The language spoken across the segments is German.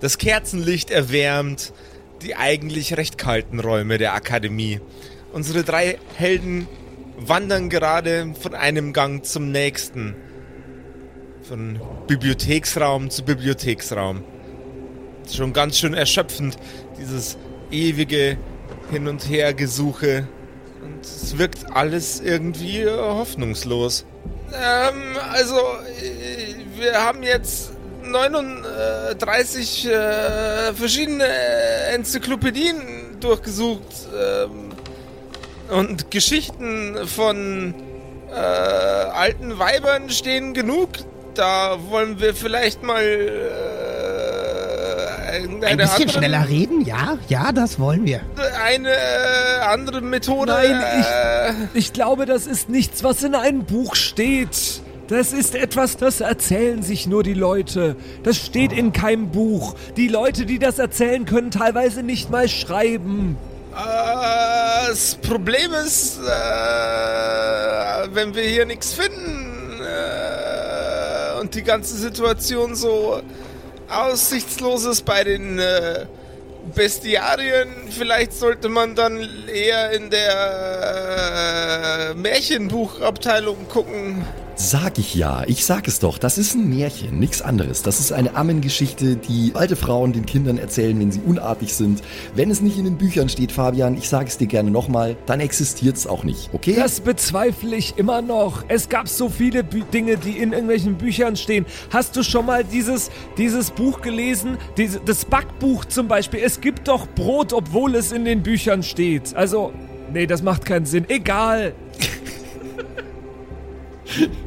Das Kerzenlicht erwärmt die eigentlich recht kalten Räume der Akademie. Unsere drei Helden wandern gerade von einem Gang zum nächsten. Von Bibliotheksraum zu Bibliotheksraum. Schon ganz schön erschöpfend, dieses ewige Hin- und Hergesuche. Und es wirkt alles irgendwie hoffnungslos. Ähm, also, äh, wir haben jetzt 39 äh, verschiedene Enzyklopädien durchgesucht ähm, und Geschichten von äh, alten Weibern stehen genug. Da wollen wir vielleicht mal äh, ein bisschen andere, schneller reden, ja, ja, das wollen wir. Eine äh, andere Methode. Nein, ich, äh, ich glaube, das ist nichts, was in einem Buch steht. Das ist etwas, das erzählen sich nur die Leute. Das steht in keinem Buch. Die Leute, die das erzählen, können teilweise nicht mal schreiben. Äh, das Problem ist, äh, wenn wir hier nichts finden äh, und die ganze Situation so aussichtslos ist bei den Bestiarien, vielleicht sollte man dann eher in der Märchenbuchabteilung gucken. Sag ich ja, ich sag es doch, das ist ein Märchen, nichts anderes. Das ist eine Ammengeschichte, die alte Frauen den Kindern erzählen, wenn sie unartig sind. Wenn es nicht in den Büchern steht, Fabian, ich sage es dir gerne nochmal, dann existiert es auch nicht, okay? Das bezweifle ich immer noch. Es gab so viele Bü Dinge, die in irgendwelchen Büchern stehen. Hast du schon mal dieses, dieses Buch gelesen? Diese, das Backbuch zum Beispiel. Es gibt doch Brot, obwohl es in den Büchern steht. Also, nee, das macht keinen Sinn. Egal.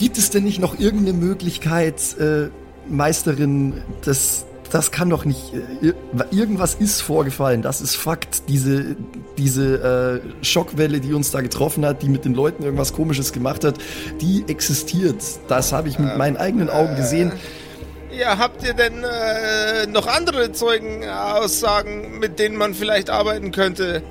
Gibt es denn nicht noch irgendeine Möglichkeit, äh, Meisterin, das, das kann doch nicht. Äh, irgendwas ist vorgefallen, das ist Fakt. Diese, diese äh, Schockwelle, die uns da getroffen hat, die mit den Leuten irgendwas Komisches gemacht hat, die existiert. Das habe ich mit meinen eigenen Augen gesehen. Ja, habt ihr denn äh, noch andere Zeugenaussagen, mit denen man vielleicht arbeiten könnte?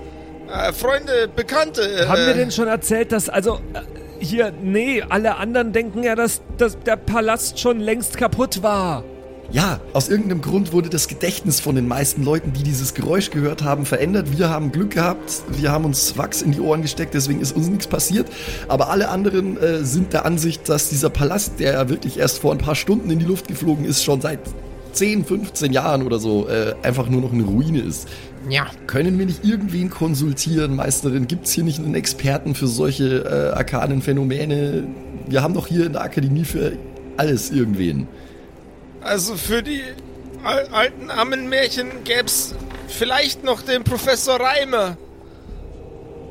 Äh, Freunde, Bekannte. Haben wir denn schon erzählt, dass also äh, hier, nee, alle anderen denken ja, dass, dass der Palast schon längst kaputt war. Ja, aus irgendeinem Grund wurde das Gedächtnis von den meisten Leuten, die dieses Geräusch gehört haben, verändert. Wir haben Glück gehabt, wir haben uns Wachs in die Ohren gesteckt, deswegen ist uns nichts passiert. Aber alle anderen äh, sind der Ansicht, dass dieser Palast, der ja wirklich erst vor ein paar Stunden in die Luft geflogen ist, schon seit 10, 15 Jahren oder so äh, einfach nur noch eine Ruine ist. Ja. Können wir nicht irgendwen konsultieren, Meisterin? Gibt es hier nicht einen Experten für solche äh, arkanen Phänomene? Wir haben doch hier in der Akademie für alles irgendwen. Also für die al alten Ammenmärchen gäbe es vielleicht noch den Professor Reimer.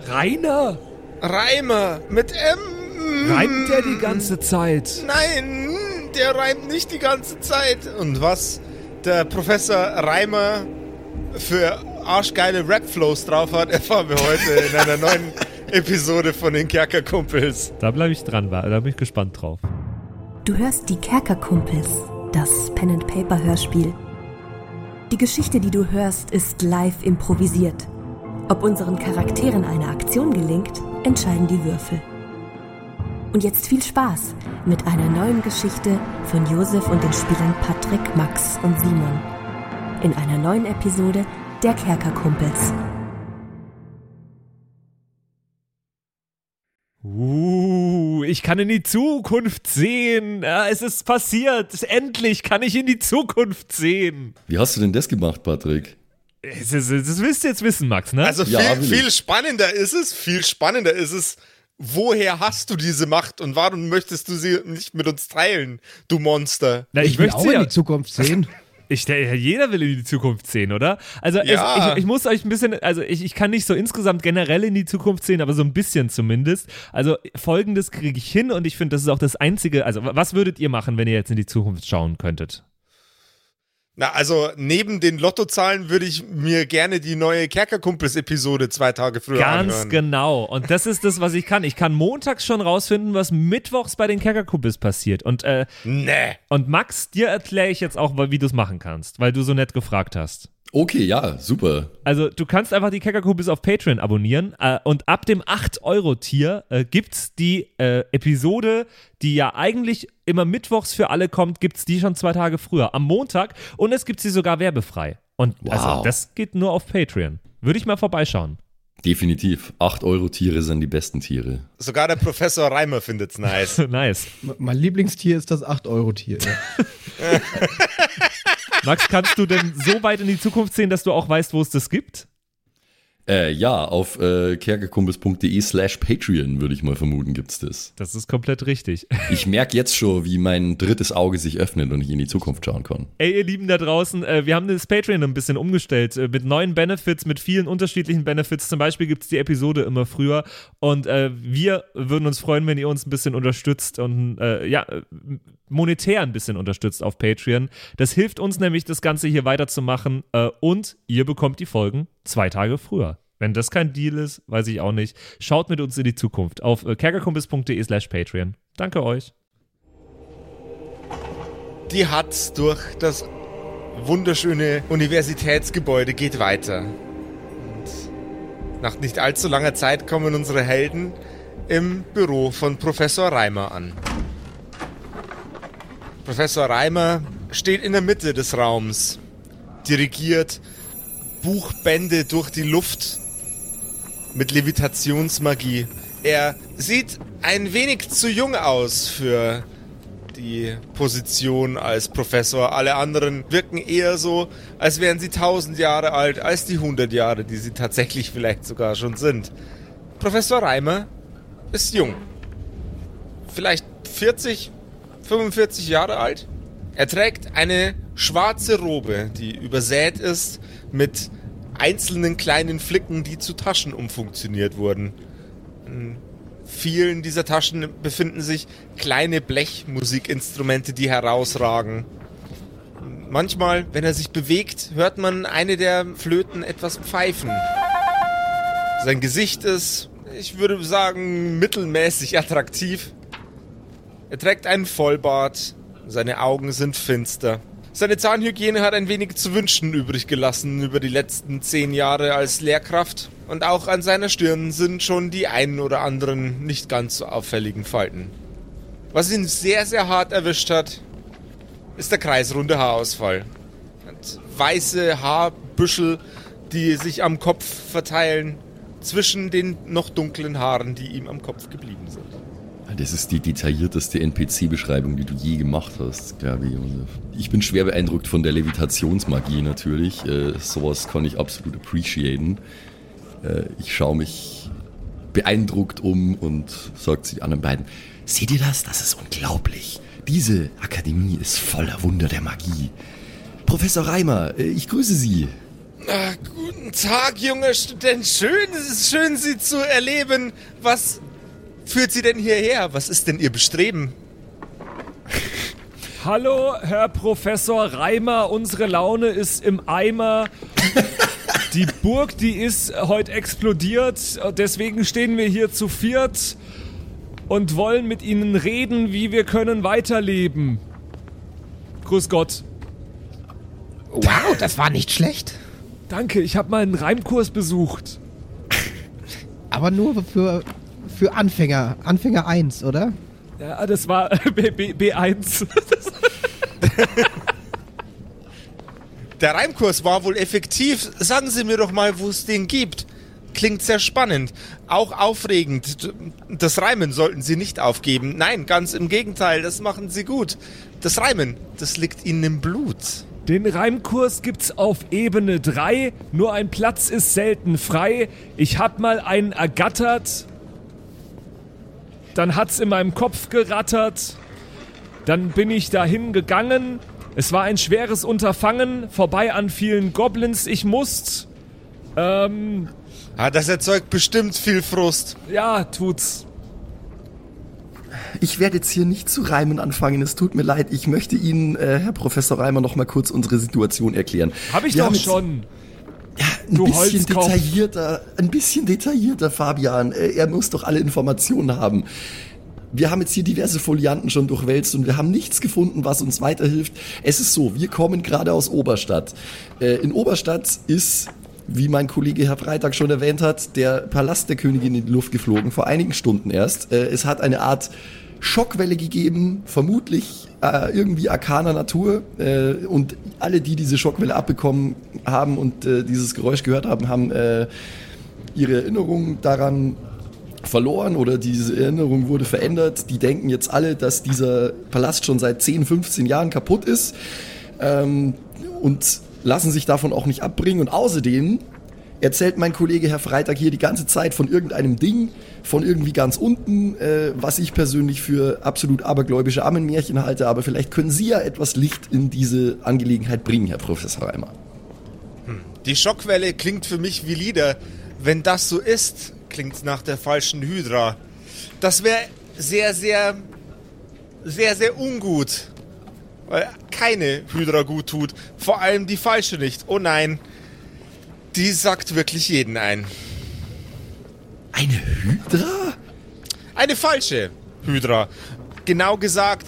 Rainer? Reimer mit M. Reimt der die ganze Zeit? Nein, der reimt nicht die ganze Zeit. Und was der Professor Reimer für arschgeile Rap-Flows drauf hat, erfahren wir heute in einer neuen Episode von den Kerkerkumpels. Da bleibe ich dran, da bin ich gespannt drauf. Du hörst die Kerkerkumpels, das Pen-and-Paper-Hörspiel. Die Geschichte, die du hörst, ist live improvisiert. Ob unseren Charakteren eine Aktion gelingt, entscheiden die Würfel. Und jetzt viel Spaß mit einer neuen Geschichte von Josef und den Spielern Patrick, Max und Simon. In einer neuen Episode der Kerkerkumpels. Uh, ich kann in die Zukunft sehen. Ja, es ist passiert. Endlich kann ich in die Zukunft sehen. Wie hast du denn das gemacht, Patrick? Das, das, das willst du jetzt wissen, Max, ne? Also viel, ja, viel spannender ist es, viel spannender ist es, woher hast du diese Macht und warum möchtest du sie nicht mit uns teilen, du Monster? Na, ich, ich möchte auch sie in die Zukunft sehen. Ich, jeder will in die Zukunft sehen, oder? Also ja. es, ich, ich, muss euch ein bisschen, also ich, ich kann nicht so insgesamt generell in die Zukunft sehen, aber so ein bisschen zumindest. Also folgendes kriege ich hin und ich finde, das ist auch das Einzige. Also was würdet ihr machen, wenn ihr jetzt in die Zukunft schauen könntet? Na, also neben den Lottozahlen würde ich mir gerne die neue Kerkerkumpels-Episode zwei Tage früher Ganz anhören. genau. Und das ist das, was ich kann. Ich kann montags schon rausfinden, was mittwochs bei den Kerkerkumpels passiert. Und, äh, nee. und Max, dir erkläre ich jetzt auch, wie du es machen kannst, weil du so nett gefragt hast. Okay, ja, super. Also du kannst einfach die Kerkerkumpels auf Patreon abonnieren äh, und ab dem 8-Euro-Tier äh, gibt's die äh, Episode, die ja eigentlich immer mittwochs für alle kommt, gibt's die schon zwei Tage früher, am Montag und es gibt sie sogar werbefrei. Und also Wow. das geht nur auf Patreon. Würde ich mal vorbeischauen. Definitiv. 8 Euro Tiere sind die besten Tiere. Sogar der Professor Reimer findet's nice. nice. Mein Lieblingstier ist das 8-Euro-Tier. Max, kannst du denn so weit in die Zukunft sehen, dass du auch weißt, wo es das gibt? Äh, ja, auf äh, kerkerkumpels.de slash Patreon, würde ich mal vermuten, gibt's das. Das ist komplett richtig. Ich merke jetzt schon, wie mein drittes Auge sich öffnet und ich in die Zukunft schauen kann. Ey, ihr Lieben da draußen, äh, wir haben das Patreon ein bisschen umgestellt äh, mit neuen Benefits, mit vielen unterschiedlichen Benefits. Zum Beispiel gibt es die Episode immer früher und äh, wir würden uns freuen, wenn ihr uns ein bisschen unterstützt und äh, ja, monetär ein bisschen unterstützt auf Patreon. Das hilft uns nämlich, das Ganze hier weiterzumachen äh, und ihr bekommt die Folgen zwei Tage früher. Wenn das kein Deal ist, weiß ich auch nicht. Schaut mit uns in die Zukunft auf äh, kerkerkumpis.de slash Patreon. Danke euch. Die Hatz durch das wunderschöne Universitätsgebäude geht weiter. Und nach nicht allzu langer Zeit kommen unsere Helden im Büro von Professor Reimer an. Professor Reimer steht in der Mitte des Raums, dirigiert Buchbände durch die Luft mit Levitationsmagie. Er sieht ein wenig zu jung aus für die Position als Professor. Alle anderen wirken eher so, als wären sie tausend Jahre alt, als die hundert Jahre, die sie tatsächlich vielleicht sogar schon sind. Professor Reimer ist jung. Vielleicht 40, 45 Jahre alt. Er trägt eine schwarze Robe, die übersät ist mit einzelnen kleinen Flicken, die zu Taschen umfunktioniert wurden. In vielen dieser Taschen befinden sich kleine Blechmusikinstrumente, die herausragen. Manchmal, wenn er sich bewegt, hört man eine der Flöten etwas pfeifen. Sein Gesicht ist, ich würde sagen, mittelmäßig attraktiv. Er trägt einen Vollbart, seine Augen sind finster. Seine Zahnhygiene hat ein wenig zu wünschen übrig gelassen über die letzten zehn Jahre als Lehrkraft. Und auch an seiner Stirn sind schon die einen oder anderen nicht ganz so auffälligen Falten. Was ihn sehr, sehr hart erwischt hat, ist der kreisrunde Haarausfall. Hat weiße Haarbüschel, die sich am Kopf verteilen, zwischen den noch dunklen Haaren, die ihm am Kopf geblieben sind. Das ist die detaillierteste NPC-Beschreibung, die du je gemacht hast, glaube ich, Josef. Ich bin schwer beeindruckt von der Levitationsmagie natürlich. Äh, sowas kann ich absolut appreciaten. Äh, ich schaue mich beeindruckt um und sage zu den anderen beiden, seht ihr das? Das ist unglaublich. Diese Akademie ist voller Wunder der Magie. Professor Reimer, äh, ich grüße Sie. Ah, guten Tag, junger Student. Schön, es ist schön, Sie zu erleben. Was führt Sie denn hierher? Was ist denn Ihr Bestreben? Hallo, Herr Professor Reimer, unsere Laune ist im Eimer. Die Burg, die ist heute explodiert, deswegen stehen wir hier zu viert und wollen mit Ihnen reden, wie wir können weiterleben. Grüß Gott. Wow, das war nicht schlecht. Danke, ich habe mal einen Reimkurs besucht. Aber nur für, für Anfänger. Anfänger 1, oder? Ja, das war B, B, B1. Der Reimkurs war wohl effektiv. Sagen Sie mir doch mal, wo es den gibt. Klingt sehr spannend. Auch aufregend. Das Reimen sollten Sie nicht aufgeben. Nein, ganz im Gegenteil, das machen Sie gut. Das Reimen, das liegt Ihnen im Blut. Den Reimkurs gibt's auf Ebene 3, nur ein Platz ist selten frei. Ich hab mal einen ergattert, dann hat's in meinem Kopf gerattert, dann bin ich dahin gegangen. Es war ein schweres Unterfangen, vorbei an vielen Goblins, ich musst. Ähm, Ah, das erzeugt bestimmt viel Frust. ja, tut's. Ich werde jetzt hier nicht zu reimen anfangen, es tut mir leid. Ich möchte Ihnen, äh, Herr Professor Reimer, noch mal kurz unsere Situation erklären. Hab ich Wir doch haben jetzt- schon. Ein Du bisschen detaillierter, ein bisschen detaillierter, Fabian. Äh, Er muss doch alle Informationen haben. wir haben jetzt hier diverse Folianten schon durchwälzt und wir haben nichts gefunden, was uns weiterhilft. Es ist so, wir kommen gerade aus Oberstadt. Äh, in Oberstadt ist, wie mein Kollege Herr Freitag schon erwähnt hat, der Palast der Königin in die Luft geflogen, vor einigen Stunden erst. Äh, es hat eine Art Schockwelle gegeben, vermutlich äh, irgendwie arkaner Natur. Äh, und alle, die diese Schockwelle abbekommen haben und äh, dieses Geräusch gehört haben, haben äh, ihre Erinnerung daran verloren oder diese Erinnerung wurde verändert. Die denken jetzt alle, dass dieser Palast schon seit 10, 15 Jahren kaputt ist ähm, und lassen sich davon auch nicht abbringen. Und außerdem erzählt mein Kollege Herr Freitag hier die ganze Zeit von irgendeinem Ding, von irgendwie ganz unten, äh, was ich persönlich für absolut abergläubische Ammenmärchen halte. Aber vielleicht können Sie ja etwas Licht in diese Angelegenheit bringen, Herr Professor Reimer. Die Schockwelle klingt für mich wie Lieder. Wenn das so ist, klingt nach der falschen Hydra. Das wäre sehr, sehr, sehr, sehr ungut. Weil keine Hydra gut tut. Vor allem die falsche nicht. Oh nein. Die sackt wirklich jeden ein. Eine Hydra? Eine falsche Hydra. Genau gesagt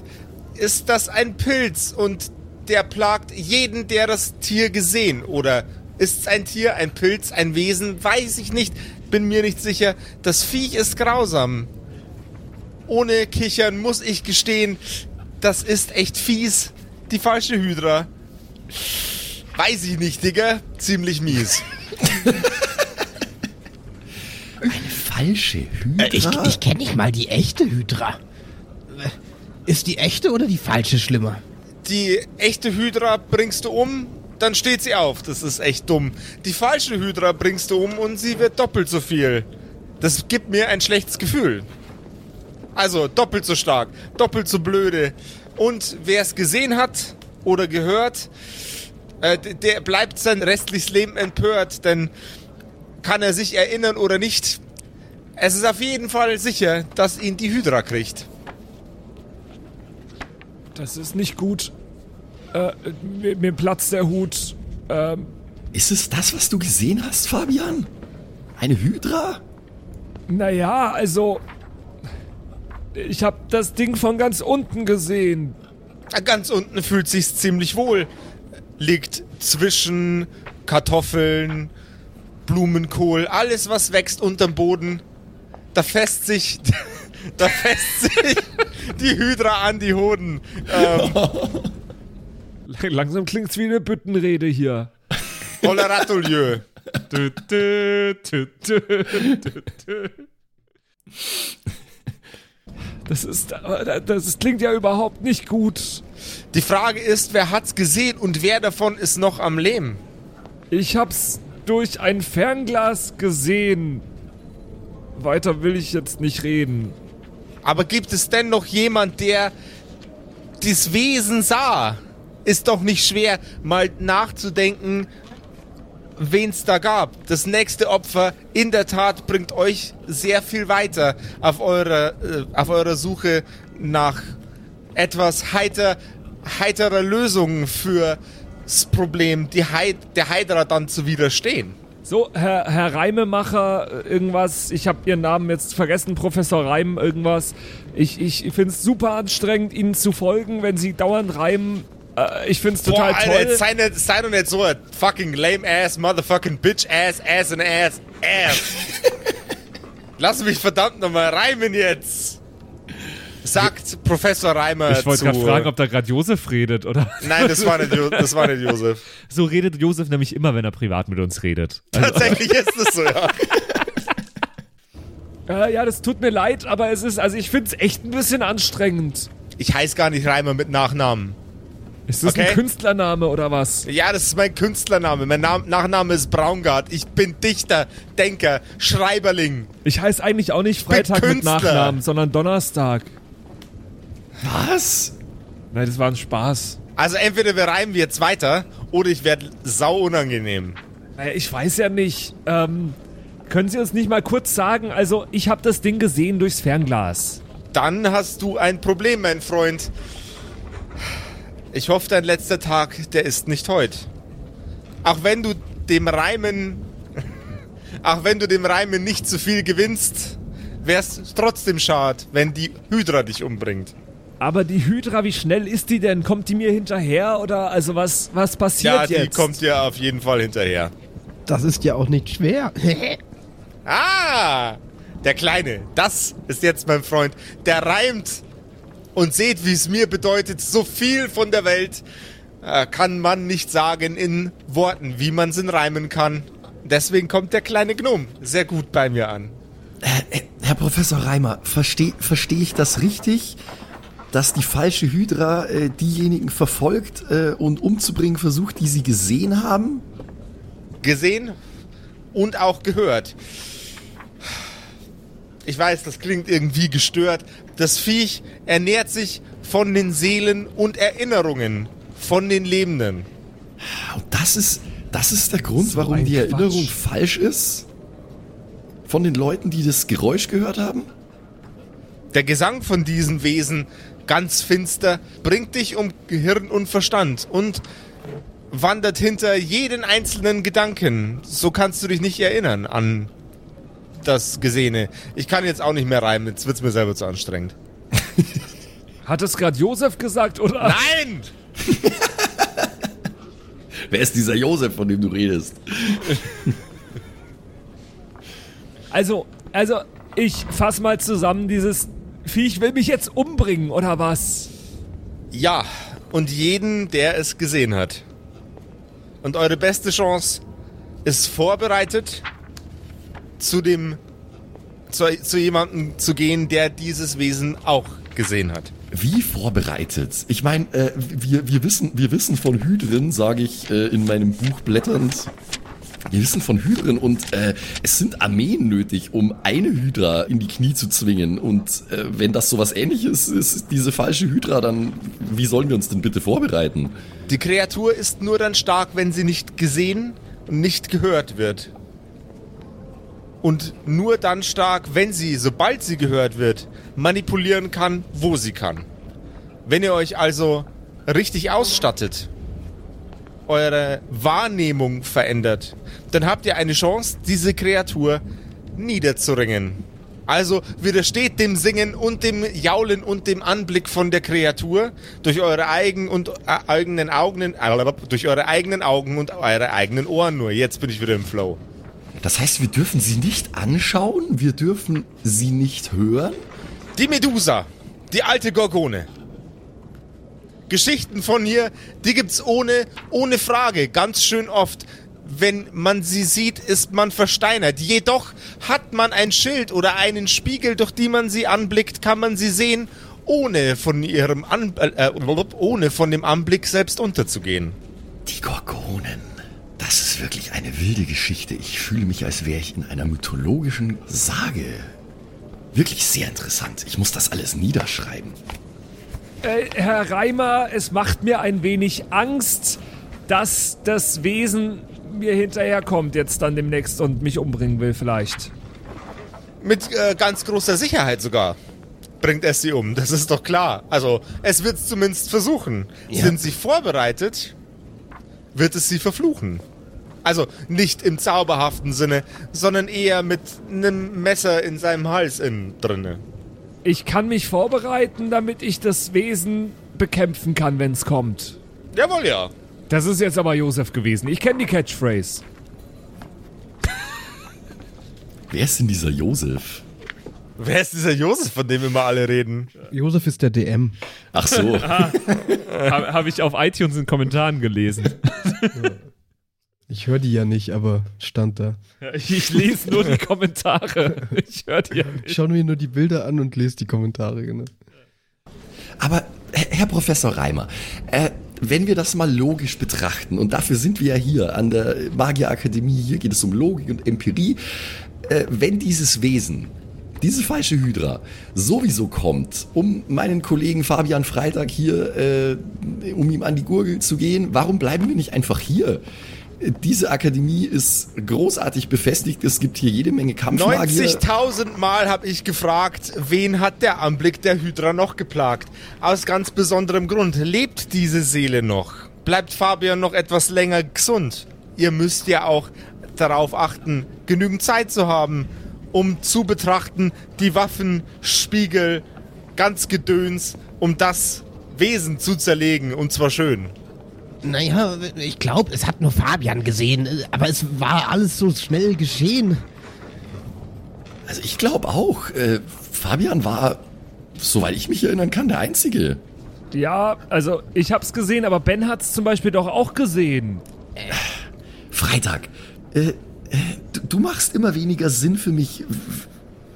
ist das ein Pilz und der plagt jeden, der das Tier gesehen oder ist es ein Tier, ein Pilz, ein Wesen, weiß ich nicht, bin mir nicht sicher. Das Viech ist grausam. Ohne Kichern muss ich gestehen, das ist echt fies. Die falsche Hydra. Weiß ich nicht, Digga. Ziemlich mies. Falsche Hydra? Äh, ich ich kenne nicht mal die echte Hydra. Ist die echte oder die falsche schlimmer? Die echte Hydra bringst du um, dann steht sie auf. Das ist echt dumm. Die falsche Hydra bringst du um und sie wird doppelt so viel. Das gibt mir ein schlechtes Gefühl. Also doppelt so stark, doppelt so blöde. Und wer es gesehen hat oder gehört, äh, der bleibt sein restliches Leben empört, denn kann er sich erinnern oder nicht. Es ist auf jeden Fall sicher, dass ihn die Hydra kriegt. Das ist nicht gut. Äh, mir, mir platzt der Hut. Ähm, Ist es das, was du gesehen hast, Fabian? Eine Hydra? naja, also. Ich habe das Ding von ganz unten gesehen. Ganz unten fühlt sich's ziemlich wohl. Liegt zwischen Kartoffeln, Blumenkohl, alles was wächst unterm Boden. Da fässt sich, da fässt sich die Hydra an die Hoden. Ähm, Langsam klingt's wie eine Büttenrede hier. Holeratolieu. Das ist, das klingt ja überhaupt nicht gut. Die Frage ist, wer hat's gesehen und wer davon ist noch am Leben? Ich hab's durch ein Fernglas gesehen. Weiter will ich jetzt nicht reden. Aber gibt es denn noch jemand, der das Wesen sah? Ist doch nicht schwer, mal nachzudenken, wen es da gab. Das nächste Opfer in der Tat bringt euch sehr viel weiter auf eurer, äh, auf eurer Suche nach etwas heiter, heiterer Lösungen für das Problem, die Heid, der Heidra dann zu widerstehen. So, Herr, Herr Reimemacher, irgendwas, ich habe Ihren Namen jetzt vergessen, Professor Reim, irgendwas. Ich, ich finde es super anstrengend, Ihnen zu folgen, wenn Sie dauernd reimen. Äh, ich finde es total Boah, Alter, toll. sei, nicht, sei doch nicht so ein fucking lame ass, motherfucking bitch ass, ass and ass, ass. Lass mich verdammt nochmal reimen jetzt. Sagt Professor Reimer Ich wollte gerade fragen, ob da gerade Josef redet, oder? Nein, das war, nicht, Jo- das war nicht Josef. So redet Josef nämlich immer, wenn er privat mit uns redet. Also, Tatsächlich ist es so, ja. Äh, ja, das tut mir leid, aber es ist, also ich finde es echt ein bisschen anstrengend. Ich heiße gar nicht Reimer mit Nachnamen. Ist das Okay. ein Künstlername oder was? Ja, das ist mein Künstlername. Mein Nam Nachname ist Braungart. Ich bin Dichter, Denker, Schreiberling. Ich heiße eigentlich auch nicht Freitag mit. Nachnamen, sondern Donnerstag. Was? Nein, das war ein Spaß. Also entweder wir reimen jetzt weiter oder ich werde sau unangenehm. Naja, ich weiß ja nicht. Ähm, können Sie uns nicht mal kurz sagen, also ich habe das Ding gesehen durchs Fernglas. Dann hast du ein Problem, mein Freund. Ich hoffe, dein letzter Tag, der ist nicht heute. Auch wenn du dem Reimen, auch wenn du dem Reimen nicht zu viel gewinnst, wär's trotzdem schade, wenn die Hydra dich umbringt. Aber die Hydra, wie schnell ist die denn? Kommt die mir hinterher oder also was, was passiert Ja, die jetzt? kommt dir auf jeden Fall hinterher. Das ist ja auch nicht schwer. Ah, der Kleine, das ist jetzt mein Freund. Der reimt. Und seht, wie es mir bedeutet, so viel von der Welt äh, kann man nicht sagen in Worten, wie man es in Reimen kann. Deswegen kommt der kleine Gnome sehr gut bei mir an. Äh, Herr Professor Reimer, verstehe versteh ich das richtig, dass die falsche Hydra äh, diejenigen verfolgt äh, und umzubringen versucht, die sie gesehen haben? Gesehen und auch gehört. Ich weiß, das klingt irgendwie gestört. Das Viech ernährt sich von den Seelen und Erinnerungen von den Lebenden. Und das ist, das ist der Grund, So warum die Quatsch. Erinnerung falsch ist? Von den Leuten, die das Geräusch gehört haben? Der Gesang von diesen Wesen, ganz finster, bringt dich um Gehirn und Verstand und wandert hinter jeden einzelnen Gedanken. So kannst du dich nicht erinnern an das Gesehene. Ich kann jetzt auch nicht mehr reimen, jetzt wird's mir selber zu anstrengend. Hat es gerade Josef gesagt oder? Nein! Wer ist dieser Josef, von dem du redest? Also, also, ich fass mal zusammen, dieses Viech will mich jetzt umbringen, oder was? Ja, und jeden, der es gesehen hat. Und eure beste Chance ist vorbereitet, zu dem, zu, zu jemandem zu gehen, der dieses Wesen auch gesehen hat. Wie vorbereitet? Ich meine, äh, wir, wir, wissen, wir wissen von Hydren, sage ich äh, in meinem Buch blätternd. Wir wissen von Hydren und äh, es sind Armeen nötig, um eine Hydra in die Knie zu zwingen. Und äh, wenn das sowas ähnliches ist, diese falsche Hydra, dann wie sollen wir uns denn bitte vorbereiten? Die Kreatur ist nur dann stark, wenn sie nicht gesehen und nicht gehört wird. Und nur dann stark, wenn sie, sobald sie gehört wird, manipulieren kann, wo sie kann. Wenn ihr euch also richtig ausstattet, eure Wahrnehmung verändert, dann habt ihr eine Chance, diese Kreatur niederzuringen. Also widersteht dem Singen und dem Jaulen und dem Anblick von der Kreatur durch eure eigenen und äh, eigenen Augen, äh, durch eure eigenen Augen und eure eigenen Ohren nur. Jetzt bin ich wieder im Flow. Das heißt, wir dürfen sie nicht anschauen, wir dürfen sie nicht hören. Die Medusa, die alte Gorgone. Geschichten von ihr, die gibt's ohne, ohne Frage, ganz schön oft. Wenn man sie sieht, ist man versteinert. Jedoch hat man ein Schild oder einen Spiegel, durch die man sie anblickt, kann man sie sehen, ohne von ihrem An äh, ohne von dem Anblick selbst unterzugehen. Die Gorgonen. Das ist wirklich eine wilde Geschichte. Ich fühle mich, als wäre ich in einer mythologischen Sage. Wirklich sehr interessant. Ich muss das alles niederschreiben. Äh, Herr Reimer, es macht mir ein wenig Angst, dass das Wesen mir hinterherkommt jetzt dann demnächst und mich umbringen will vielleicht. Mit äh, ganz großer Sicherheit sogar bringt es sie um. Das ist doch klar. Also, es wird es zumindest versuchen. Ja. Sind sie vorbereitet, wird es sie verfluchen. Also nicht im zauberhaften Sinne, sondern eher mit einem Messer in seinem Hals innen drinne. Ich kann mich vorbereiten, damit ich das Wesen bekämpfen kann, wenn es kommt. Jawohl, ja. Das ist jetzt aber Josef gewesen. Ich kenne die Catchphrase. Wer ist denn dieser Josef? Wer ist dieser Josef, von dem immer alle reden? Josef ist der DM. Ach so. Habe hab ich auf iTunes in Kommentaren gelesen. Ich höre die ja nicht, aber stand da. Ich, ich lese nur die Kommentare. Ich höre die ja Ich nicht. schaue mir nur die Bilder an und lese die Kommentare, genau. Aber Herr Herr Professor Reimer, äh, wenn wir das mal logisch betrachten, und dafür sind wir ja hier an der Magierakademie, hier geht es um Logik und Empirie, äh, wenn dieses Wesen, diese falsche Hydra, sowieso kommt, um meinen Kollegen Fabian Freitag hier, äh, um ihm an die Gurgel zu gehen, warum bleiben wir nicht einfach hier? Diese Akademie ist großartig befestigt. Es gibt hier jede Menge Kampfmagier. 90.000 Mal habe ich gefragt, wen hat der Anblick der Hydra noch geplagt? Aus ganz besonderem Grund. Lebt diese Seele noch? Bleibt Fabian noch etwas länger gesund? Ihr müsst ja auch darauf achten, genügend Zeit zu haben, um zu betrachten, die Waffen, Spiegel, ganz Gedöns, um das Wesen zu zerlegen und zwar schön. Naja, ich glaube, es hat nur Fabian gesehen, aber es war alles so schnell geschehen. Also ich glaube auch, äh, Fabian war, soweit ich mich erinnern kann, der Einzige. Ja, also ich hab's gesehen, aber Ben hat's zum Beispiel doch auch gesehen. Freitag, äh, äh, du, du machst immer weniger Sinn für mich.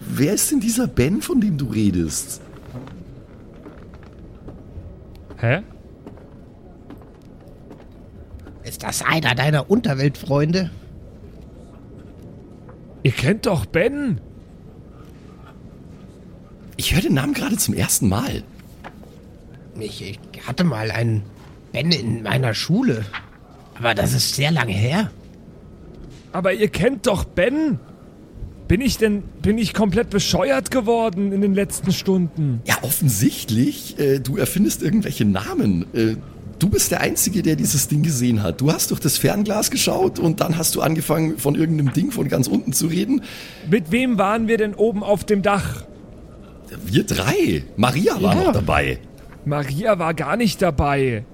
Wer ist denn dieser Ben, von dem du redest? Hä? Ist das einer deiner Unterweltfreunde? Ihr kennt doch Ben. Ich höre den Namen gerade zum ersten Mal. Ich, ich hatte mal einen Ben in meiner Schule. Aber das ist sehr lange her. Aber ihr kennt doch Ben. Bin ich denn, bin ich komplett bescheuert geworden in den letzten Stunden? Ja, offensichtlich. Äh, du erfindest irgendwelche Namen. Äh, du bist der Einzige, der dieses Ding gesehen hat. Du hast durch das Fernglas geschaut und dann hast du angefangen, von irgendeinem Ding von ganz unten zu reden. Mit wem waren wir denn oben auf dem Dach? Wir drei. Maria war Ja. noch dabei. Maria war gar nicht dabei.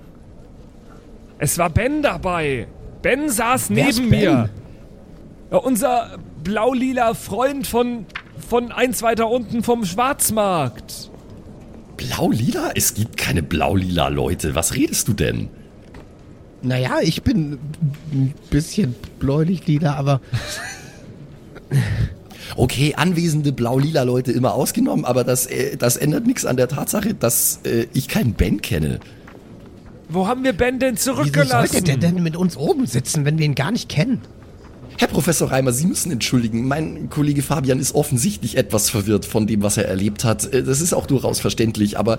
Es war Ben dabei. Ben saß Wer neben Ben? mir. Ja, unser blau-lila Freund von, von eins weiter unten vom Schwarzmarkt. Blau-lila? Es gibt keine blau-lila Leute. Was redest du denn? Naja, ich bin ein bisschen bläulich lila, aber Okay, anwesende blau-lila Leute immer ausgenommen, aber das, äh, das ändert nichts an der Tatsache, dass äh, ich keinen Ben kenne. Wo haben wir Ben denn wieso zurückgelassen? sollte der denn mit uns oben sitzen, wenn wir ihn gar nicht kennen? Herr Professor Reimer, Sie müssen entschuldigen. Mein Kollege Fabian ist offensichtlich etwas verwirrt von dem, was er erlebt hat. Äh, Das ist auch durchaus verständlich, aber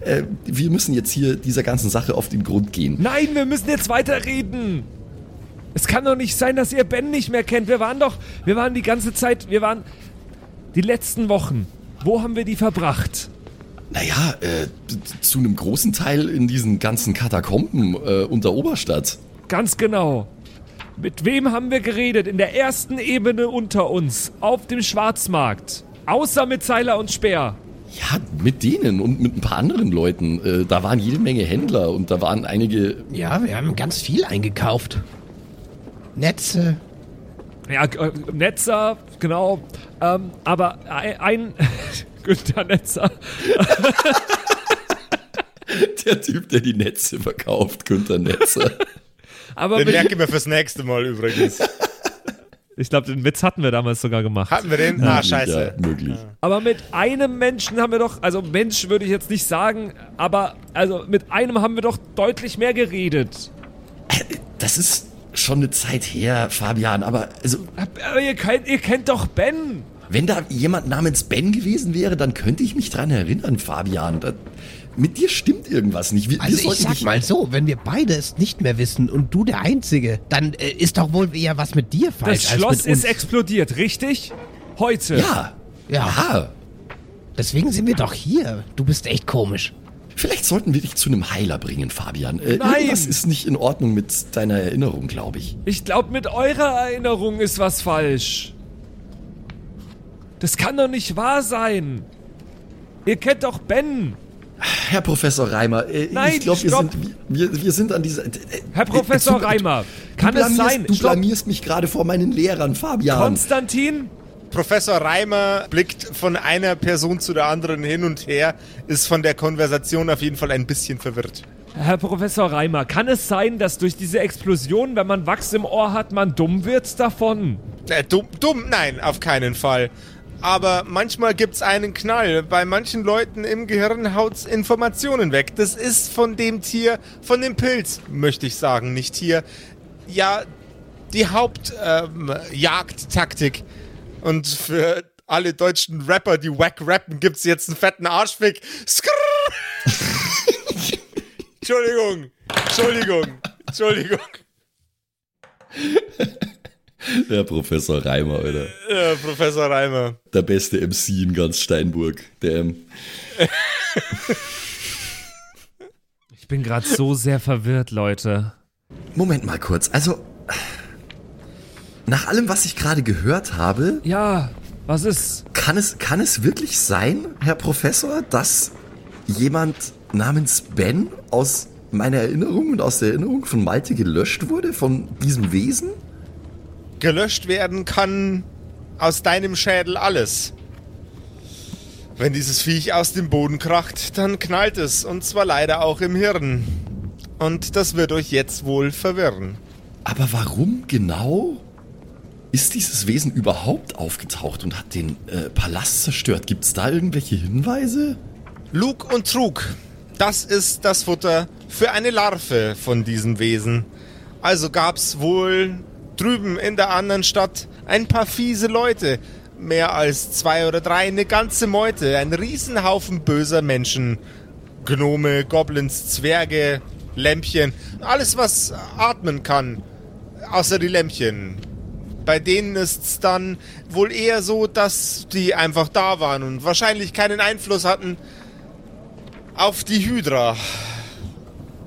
äh, wir müssen jetzt hier dieser ganzen Sache auf den Grund gehen. Nein, wir müssen jetzt weiterreden. Es kann doch nicht sein, dass ihr Ben nicht mehr kennt. Wir waren doch, wir waren die ganze Zeit, wir waren die letzten Wochen. Wo haben wir die verbracht? Naja, äh, zu einem großen Teil in diesen ganzen Katakomben äh, unter Oberstadt. Ganz genau. Mit wem haben wir geredet? In der ersten Ebene unter uns, auf dem Schwarzmarkt. Außer mit Zeiler und Speer. Ja, mit denen und mit ein paar anderen Leuten. Äh, da waren jede Menge Händler und da waren einige. Ja, wir haben ganz viel eingekauft. Netze. Ja, äh, Netzer, genau. Ähm, aber ein, ein Günther Netzer. Der Typ, der die Netze verkauft, Günther Netzer. Aber Den mit, merke ich mir fürs nächste Mal übrigens. ich glaube, den Witz hatten wir damals sogar gemacht. Hatten wir den? Ah, scheiße. Ja, möglich. Aber mit einem Menschen haben wir doch, also Mensch würde ich jetzt nicht sagen, aber also mit einem haben wir doch deutlich mehr geredet. Das ist schon eine Zeit her, Fabian, aber also, Aber ihr kennt, ihr kennt doch Ben. wenn da jemand namens Ben gewesen wäre, dann könnte ich mich dran erinnern, Fabian. Mit dir stimmt irgendwas nicht. Wir, wir Also ich sollten sag dich- mal so, wenn wir beide es nicht mehr wissen und du der Einzige, dann äh, ist doch wohl eher was mit dir falsch Das als Schloss mit uns. ist explodiert, richtig? Heute. Ja, Ja. ja. Deswegen sind wir doch hier. Du bist echt komisch. Vielleicht sollten wir dich zu einem Heiler bringen, Fabian. Äh, Nein! Irgendwas ist nicht in Ordnung mit deiner Erinnerung, glaube ich. Ich glaube, mit eurer Erinnerung ist was falsch. Das kann doch nicht wahr sein. Ihr kennt doch Ben. Herr Professor Reimer, äh, Nein, ich glaube, wir sind, wir, wir sind an dieser... Äh, Herr äh, Professor du- Reimer, kann es sein? Du Stopp. blamierst mich gerade vor meinen Lehrern, Fabian. Konstantin? Professor Reimer blickt von einer Person zu der anderen hin und her, ist von der Konversation auf jeden Fall ein bisschen verwirrt. Herr Professor Reimer, kann es sein, dass durch diese Explosion, wenn man Wachs im Ohr hat, man dumm wird davon? Äh, dumm, dumm, nein, auf keinen Fall. Aber manchmal gibt's einen Knall. Bei manchen Leuten im Gehirn haut's Informationen weg. Das ist von dem Tier, von dem Pilz, möchte ich sagen, nicht Tier. Ja, die Hauptjagdtaktik. Ähm. Und für alle deutschen Rapper, die wack rappen, gibt's jetzt einen fetten Arschfick. Entschuldigung, Entschuldigung, Entschuldigung. Herr Professor Reimer, Alter. Äh, Professor Reimer. Der beste MC in ganz Steinburg. Der, Ich bin gerade so sehr verwirrt, Leute. Moment mal kurz. Also, nach allem, was ich gerade gehört habe, Ja, Was ist? Kann es, kann es wirklich sein, Herr Professor, dass jemand namens Ben aus meiner Erinnerung und aus der Erinnerung von Malte gelöscht wurde von diesem Wesen? Gelöscht werden kann aus deinem Schädel alles. Wenn dieses Viech aus dem Boden kracht, dann knallt es, und zwar leider auch im Hirn. Und das wird euch jetzt wohl verwirren. Aber warum genau ist dieses Wesen überhaupt aufgetaucht und hat den äh, Palast zerstört? Gibt es da irgendwelche Hinweise? Lug und Trug, das ist das Futter für eine Larve von diesem Wesen. Also gab's wohl drüben in der anderen Stadt ein paar fiese Leute, mehr als zwei oder drei, eine ganze Meute, ein Riesenhaufen böser Menschen. Gnome, Goblins, Zwerge, Lämpchen, alles was atmen kann, außer die Lämpchen. Bei denen ist's dann wohl eher so, dass die einfach da waren und wahrscheinlich keinen Einfluss hatten auf die Hydra.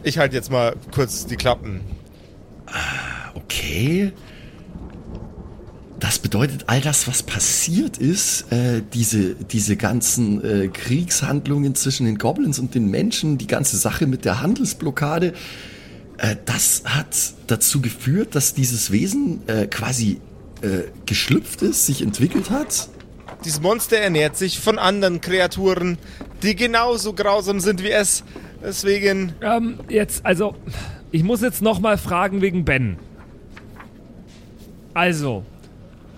Ich halte jetzt mal kurz die Klappen. Okay. Das bedeutet, all das, was passiert ist, äh, diese, diese ganzen äh, Kriegshandlungen zwischen den Goblins und den Menschen, die ganze Sache mit der Handelsblockade, äh, das hat dazu geführt, dass dieses Wesen äh, quasi äh, geschlüpft ist, sich entwickelt hat. Dieses Monster ernährt sich von anderen Kreaturen, die genauso grausam sind wie es. Deswegen, Ähm, jetzt, also, ich muss jetzt nochmal fragen wegen Ben. Also,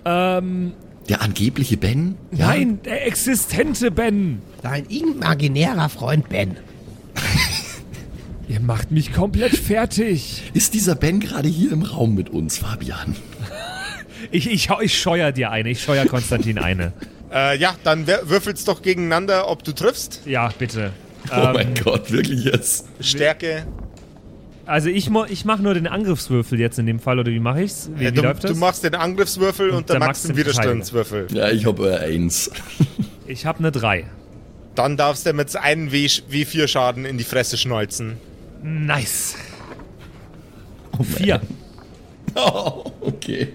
ähm, Der angebliche Ben? nein, der existente Ben. Dein imaginärer Freund Ben. Ihr macht mich komplett fertig. Ist dieser Ben gerade hier im Raum mit uns, Fabian? Ich, ich, ich scheuer dir eine, ich scheuer Konstantin eine. äh, ja, dann wür- würfelt's doch gegeneinander, ob du triffst. Ja, bitte. Oh mein Gott, wirklich jetzt? Stärke. Also ich, ich mache nur den Angriffswürfel jetzt in dem Fall, oder wie mache ich's? Wie, wie du, läuft du das? machst den Angriffswürfel und, der Max den Widerstandswürfel. Ja, ich habe äh, eins. Ich habe eine 3. Dann darfst du mit einem w W4 Schaden in die Fresse schnolzen. Nice. Oh, 4. Oh, okay.